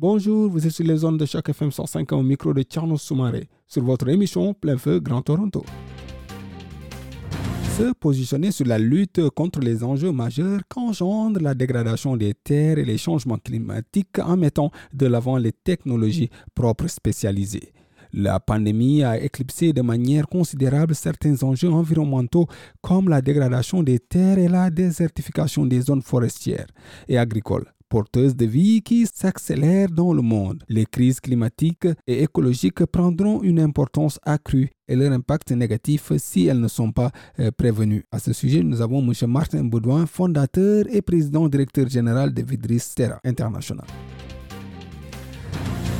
Bonjour, vous êtes sur les zones de Choc FM 105 au micro de Tierno Soumaré sur votre émission Plein Feu Grand Toronto. Se positionner sur la lutte contre les enjeux majeurs qu'engendre la dégradation des terres et les changements climatiques en mettant de l'avant les technologies propres spécialisées. La pandémie a éclipsé de manière considérable certains enjeux environnementaux comme la dégradation des terres et la désertification des zones forestières et agricoles porteuses de vie qui s'accélèrent dans le monde. Les crises climatiques et écologiques prendront une importance accrue et leur impact négatif si elles ne sont pas euh, prévenues. À ce sujet, nous avons M. Martin Baudouin, fondateur et président directeur général de Vidris Terra International.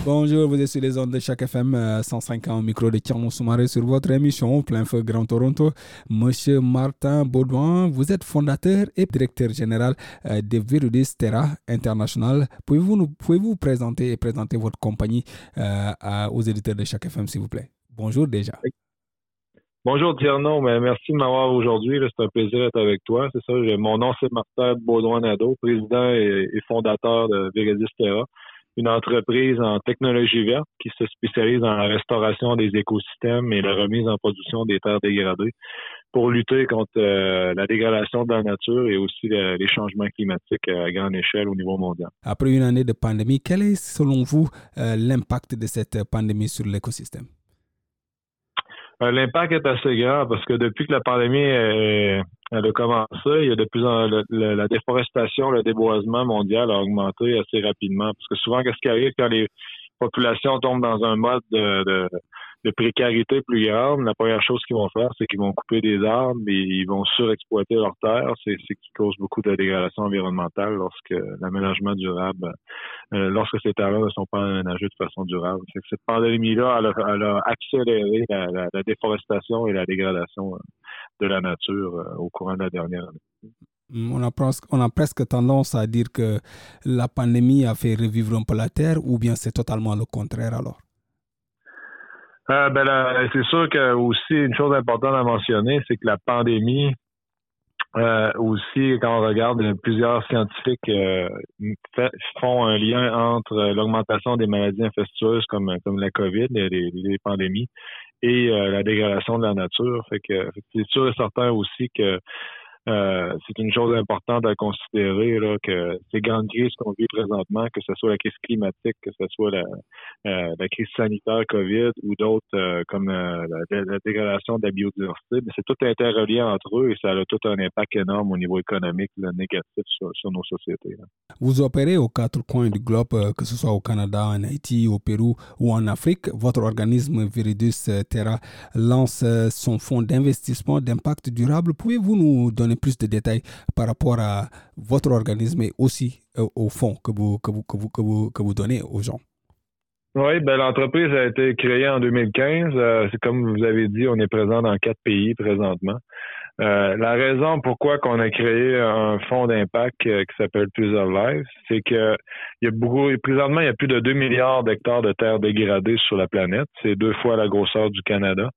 Bonjour, vous êtes sur les ondes de chaque FM 105 ans au micro de Tierno Soumaré sur votre émission Plein Feu Grand Toronto. Monsieur Martin Baudouin, vous êtes fondateur et directeur général euh, de Virudis Terra International. Pouvez-vous nous présenter et présenter votre compagnie euh, aux éditeurs de chaque FM, s'il vous plaît? Bonjour déjà. Bonjour Tierno, merci de m'avoir aujourd'hui. C'est un plaisir d'être avec toi. C'est. Mon nom c'est Martin Baudouin-Nadeau, président et, fondateur de Virudis Terra une entreprise en technologie verte qui se spécialise dans la restauration des écosystèmes et la remise en production des terres dégradées pour lutter contre euh, la dégradation de la nature et aussi les changements climatiques à grande échelle au niveau mondial. Après une année de pandémie, quel est selon vous euh, l'impact de cette pandémie sur l'écosystème? Euh, l'impact est assez grand parce que depuis que la pandémie elle a commencé, il y a de plus en la, déforestation, le déboisement mondial a augmenté assez rapidement. Parce que souvent, qu'est-ce qui arrive quand les populations tombent dans un mode de de précarité plus grande, la première chose qu'ils vont faire, c'est qu'ils vont couper des arbres et ils vont surexploiter leurs terres. C'est ce qui cause beaucoup de dégradation environnementale lorsque l'aménagement durable, euh, lorsque ces terres-là ne sont pas aménagées de façon durable. Cette pandémie-là, elle, a accéléré la, déforestation et la dégradation euh, de la nature euh, au courant de la dernière année. On a, presque, on a presque tendance à dire que la pandémie a fait revivre un peu la Terre ou bien c'est totalement le contraire alors? Euh, ben c'est sûr que aussi une chose importante à mentionner, c'est que la pandémie euh, aussi, quand on regarde plusieurs scientifiques euh, font un lien entre l'augmentation des maladies infectieuses comme comme la COVID, les, les pandémies, et la dégradation de la nature. Fait que c'est sûr et certain aussi que euh, c'est une chose importante à considérer là, que ces grandes crises qu'on vit présentement, que ce soit la crise climatique, que ce soit la, euh, la crise sanitaire COVID ou d'autres euh, comme la, dégradation de la biodiversité, mais c'est tout interrelié entre eux et ça a tout un impact énorme au niveau économique négatif sur, nos sociétés. Vous opérez aux quatre coins du globe, que ce soit au Canada, en Haïti, au Pérou ou en Afrique. Votre organisme Viridus Terra lance son fonds d'investissement d'impact durable. Pouvez-vous nous donner plus de détails par rapport à votre organisme et aussi euh, au fonds que vous, que, vous, que, vous, que, vous, que vous donnez aux gens. Oui, ben, l'entreprise a été créée en 2015. Euh, c'est comme vous avez dit, on est présent dans quatre pays présentement. Euh, la raison pourquoi qu'on a créé un fonds d'impact qui s'appelle Plusieurs Lives, c'est que il y a beaucoup, présentement, il y a plus de 2 milliards d'hectares de terres dégradées sur la planète. C'est deux fois la grosseur du Canada.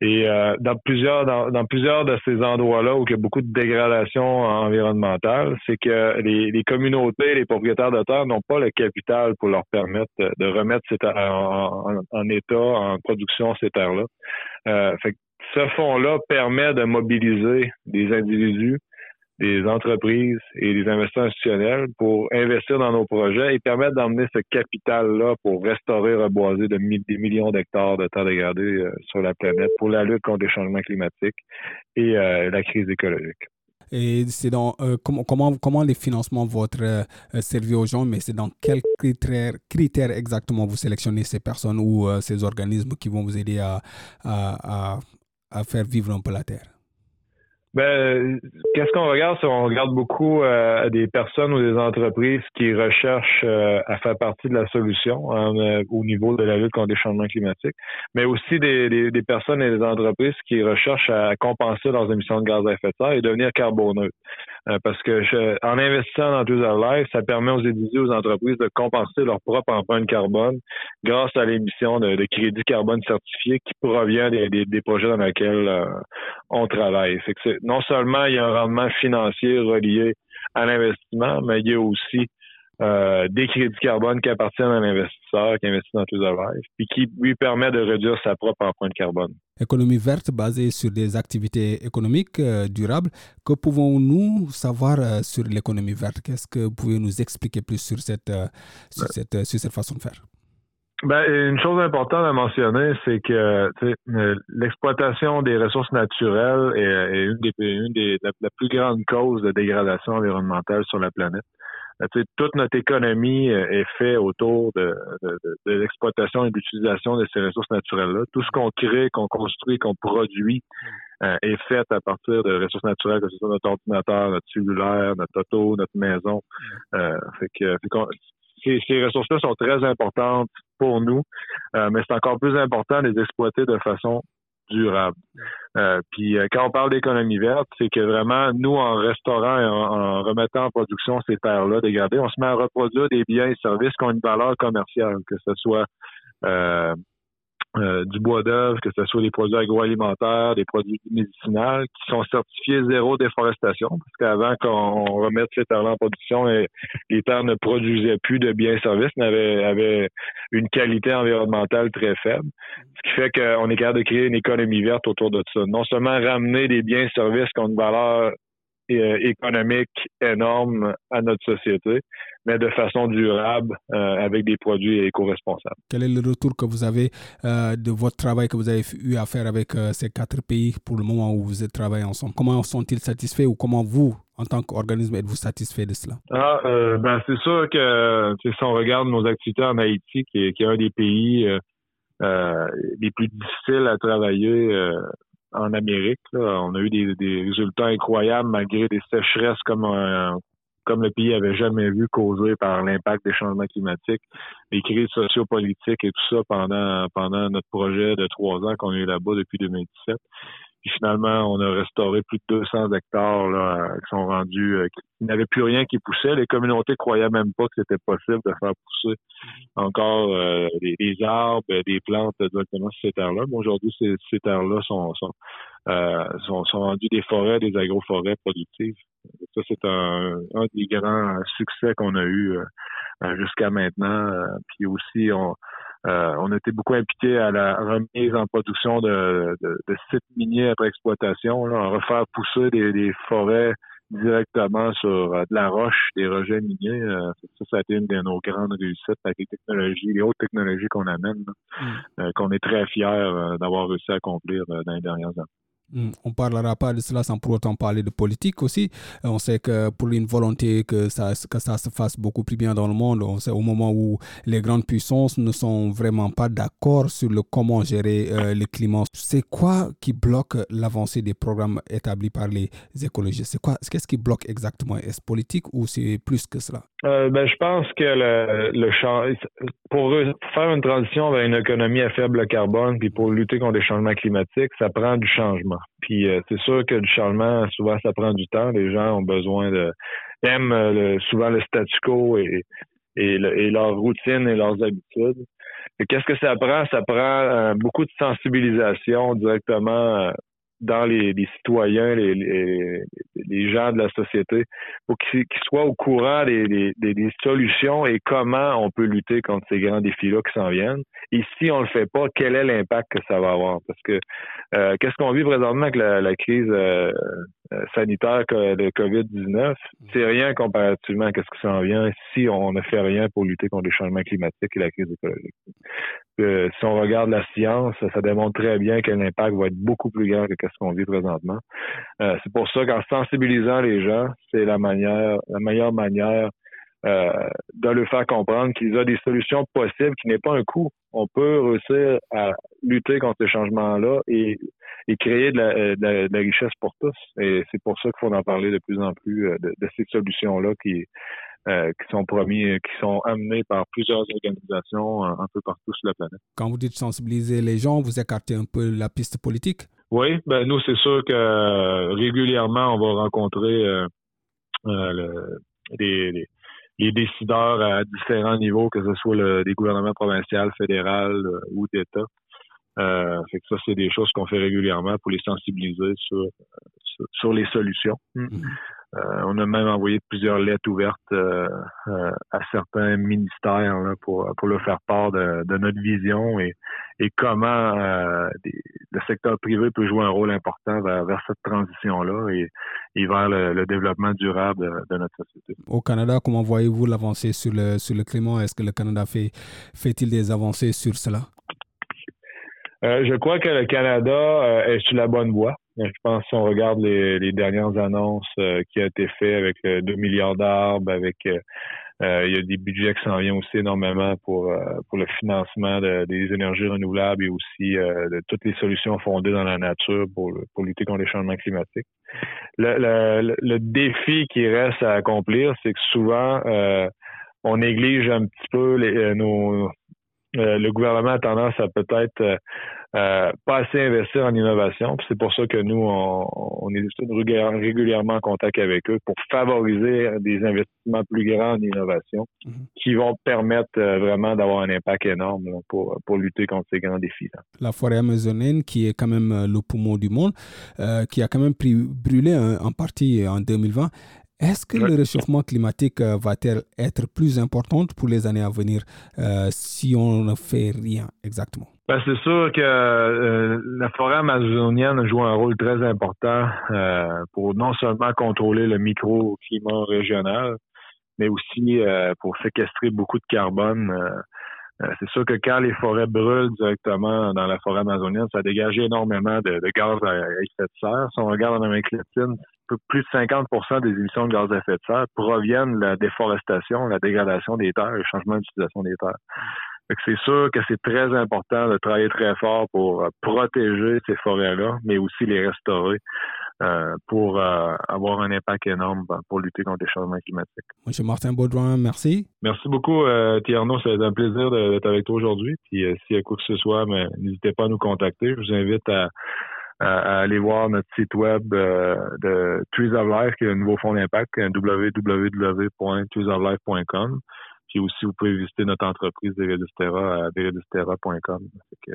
Et euh, dans plusieurs dans, plusieurs de ces endroits-là où il y a beaucoup de dégradation environnementale, c'est que les, communautés, les propriétaires de terre n'ont pas le capital pour leur permettre de remettre ces en, état, en production ces terres-là. Euh, ce fonds-là permet de mobiliser des individus des entreprises et des investisseurs institutionnels pour investir dans nos projets et permettre d'emmener ce capital-là pour restaurer, reboiser de des millions d'hectares de terres dégradées euh, sur la planète pour la lutte contre les changements climatiques et euh, la crise écologique. Et c'est dans euh, comment, comment, les financements vont être servis aux gens, mais c'est dans quels critères, critères exactement vous sélectionnez ces personnes ou ces organismes qui vont vous aider à, à, à faire vivre un peu la terre? Ben, qu'est-ce qu'on regarde? On regarde beaucoup euh, des personnes ou des entreprises qui recherchent euh, à faire partie de la solution hein, euh, au niveau de la lutte contre les changements climatiques, mais aussi des, des, personnes et des entreprises qui recherchent à compenser leurs émissions de gaz à effet de serre et devenir carboneutres. Parce que en investissant dans Twitter Life, ça permet aux individus, aux entreprises de compenser leur propre empreinte carbone grâce à l'émission de, de crédits carbone certifiés qui provient des, des, projets dans lesquels on travaille. C'est que non seulement il y a un rendement financier relié à l'investissement, mais il y a aussi euh, des crédits carbone qui appartiennent à l'investisseur qui investit dans Twitter Life, puis qui lui permet de réduire sa propre empreinte carbone. Économie verte basée sur des activités économiques euh, durables. Que pouvons-nous savoir euh, sur l'économie verte? Qu'est-ce que vous pouvez nous expliquer plus sur cette, sur cette, sur cette façon de faire? Ben, une chose importante à mentionner, c'est que l'exploitation des ressources naturelles est, une des, une des la, plus grande cause de dégradation environnementale sur la planète. Euh, toute notre économie euh, est faite autour de, de, de l'exploitation et de l'utilisation de ces ressources naturelles-là. Tout ce qu'on crée, qu'on construit, qu'on produit est fait à partir de ressources naturelles, que ce soit notre ordinateur, notre cellulaire, notre auto, notre maison. fait que, ces, ressources-là sont très importantes pour nous, euh, mais c'est encore plus important de les exploiter de façon durable. Euh, puis euh, quand on parle d'économie verte, c'est que vraiment, nous, en restaurant et en, remettant en production ces terres-là dégradées, on se met à reproduire des biens et services qui ont une valeur commerciale, que ce soit euh, du bois d'œuvre, que ce soit des produits agroalimentaires, des produits médicinaux, qui sont certifiés zéro déforestation, parce qu'avant qu'on remette ces terres en production, les terres ne produisaient plus de biens et services, mais avaient, une qualité environnementale très faible. Ce qui fait qu'on est capable de créer une économie verte autour de ça. Non seulement ramener des biens et services qui ont une valeur euh, économique énorme à notre société, mais de façon durable euh, avec des produits éco-responsables. Quel est le retour que vous avez euh, de votre travail que vous avez eu à faire avec ces quatre pays pour le moment où vous êtes travaillé ensemble? Comment sont-ils satisfaits ou comment vous, en tant qu'organisme, êtes-vous satisfait de cela? Ah, ben, C'est sûr que si on regarde nos activités en Haïti, qui est, qui est un des pays les plus difficiles à travailler en Amérique. On a eu des, résultats incroyables malgré des sécheresses comme comme le pays avait jamais vu causées par l'impact des changements climatiques, les crises sociopolitiques et tout ça pendant pendant notre projet de trois ans qu'on eu là-bas depuis 2017. Puis finalement, on a restauré plus de 200 hectares là, qui sont rendus, euh, qui n'avaient plus rien qui poussait. Les communautés croyaient même pas que c'était possible de faire pousser encore euh, des, arbres, des plantes directement sur ces terres-là. Mais aujourd'hui, ces, ces terres-là sont sont, euh, sont, sont rendues des forêts, des agroforêts productives. Ça, c'est un, un des grands succès qu'on a eu euh, jusqu'à maintenant. Puis aussi, on euh, on a été beaucoup impliqué à la remise en production de, sites miniers après exploitation, là, refaire pousser des, forêts directement sur euh, de la roche, des rejets miniers. Euh, ça, ça a été une de nos grandes réussites avec les technologies, les hautes technologies qu'on amène, mm. qu'on est très fiers d'avoir réussi à accomplir dans les dernières années. Hmm, on ne parlera pas de cela sans pour autant parler de politique aussi. Euh, on sait que pour une volonté que ça, que ça se fasse beaucoup plus bien dans le monde, on sait au moment où les grandes puissances ne sont vraiment pas d'accord sur le comment gérer euh, le climat. C'est quoi qui bloque l'avancée des programmes établis par les écologistes? C'est quoi Qu'est-ce qui bloque exactement? Est-ce politique ou c'est plus que cela? Euh, ben, je pense que le, le pour faire une transition vers une économie à faible carbone, puis pour lutter contre les changements climatiques, ça prend du changement. Puis euh, c'est sûr que du changement, souvent, ça prend du temps. Les gens ont besoin de aiment euh, souvent le statu quo et, et, et leur routine et leurs habitudes. Qu'est-ce que ça prend? Ça prend beaucoup de sensibilisation directement dans les, citoyens, les, gens de la société, pour qu'ils soient au courant des, des, solutions et comment on peut lutter contre ces grands défis-là qui s'en viennent. Et si on le fait pas, quel est l'impact que ça va avoir? Parce que euh, qu'est-ce qu'on vit présentement avec la, crise euh, euh, sanitaire de COVID-19? C'est rien comparativement à ce qui s'en vient si on ne fait rien pour lutter contre les changements climatiques et la crise écologique. Si on regarde la science, ça démontre très bien que l'impact va être beaucoup plus grand que ce qu'on vit présentement. c'est pour ça qu'en sensibilisant les gens, c'est la manière, la meilleure manière euh, de leur faire comprendre qu'il y a des solutions possibles, qui n'est pas un coût. On peut réussir à lutter contre ces changements-là et, et créer de la, richesse pour tous. Et c'est pour ça qu'il faut en parler de plus en plus de, de ces solutions-là qui, euh, qui sont promis, qui sont amenés par plusieurs organisations un peu partout sur la planète. Quand vous dites sensibiliser les gens, vous écartez un peu la piste politique? Oui, ben nous, c'est sûr que euh, régulièrement, on va rencontrer euh, le, les, les, décideurs à différents niveaux, que ce soit le, des gouvernements provinciaux, fédéral ou d'État. Euh, fait que ça, c'est des choses qu'on fait régulièrement pour les sensibiliser sur, sur, les solutions. Mm-hmm. Euh, on a même envoyé plusieurs lettres ouvertes euh, euh, à certains ministères pour, pour leur faire part de, notre vision et, et comment le secteur privé peut jouer un rôle important vers, cette transition-là et, et, vers le, développement durable de, notre société. Au Canada, comment voyez-vous l'avancée sur le, sur le climat? Est-ce que le Canada fait, fait-il des avancées sur cela? je crois que le Canada est sur la bonne voie. Je pense si on regarde les, dernières annonces euh, qui ont été faites avec 2 euh, milliards d'arbres, avec euh, il y a des budgets qui s'en viennent aussi énormément pour pour le financement des énergies renouvelables et aussi de toutes les solutions fondées dans la nature pour, pour lutter contre les changements climatiques. Le, le, défi qui reste à accomplir, c'est que souvent on néglige un petit peu les, nos, le gouvernement a tendance à peut-être euh, pas assez investir en innovation. C'est pour ça que nous, on, on est régulièrement en contact avec eux pour favoriser des investissements plus grands en innovation mhm. qui vont permettre euh, vraiment d'avoir un impact énorme pour, pour lutter contre ces grands défis. -là. La forêt amazonienne, qui est quand même euh, le poumon du monde, qui a quand même brûlé en partie en 2020, est-ce que le réchauffement climatique va-t-il être plus important pour les années à venir si on ne fait rien exactement? Ben, c'est sûr que euh, la forêt amazonienne joue un rôle très important euh, pour non seulement contrôler le microclimat régional, mais aussi euh, pour séquestrer beaucoup de carbone. c'est sûr que quand les forêts brûlent directement dans la forêt amazonienne, ça dégage énormément de, gaz à effet de serre. Si on regarde en Amérique latine, plus de 50% des émissions de gaz à effet de serre proviennent de la déforestation, la dégradation des terres, le changement d'utilisation des terres c'est sûr que c'est très important de travailler très fort pour euh, protéger ces forêts-là, mais aussi les restaurer euh, pour euh, avoir un impact énorme pour lutter contre les changements climatiques. Monsieur Martin Baudouin, merci. Merci beaucoup, euh, Tierno. C'est un plaisir d'être avec toi aujourd'hui. Puis s'il y a quoi que ce soit, n'hésitez pas à nous contacter. Je vous invite à, aller voir notre site web de Trees of Life, qui est un nouveau fonds d'impact, www.treesoflife.com. Puis aussi, vous pouvez visiter notre entreprise Deredistera à deredistera.com. Euh,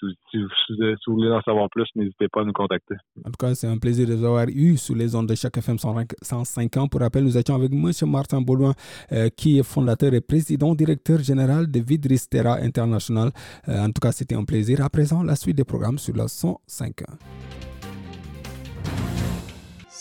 si, si, vous voulez en savoir plus, n'hésitez pas à nous contacter. En tout cas, c'est un plaisir de vous avoir eu sous les ondes de chaque FM 105 ans. Pour rappel, nous étions avec M. Martin Bouloin, euh, qui est fondateur et président directeur général de Vidristera International. Euh, en tout cas, c'était un plaisir. À présent, la suite des programmes sur la 105 ans.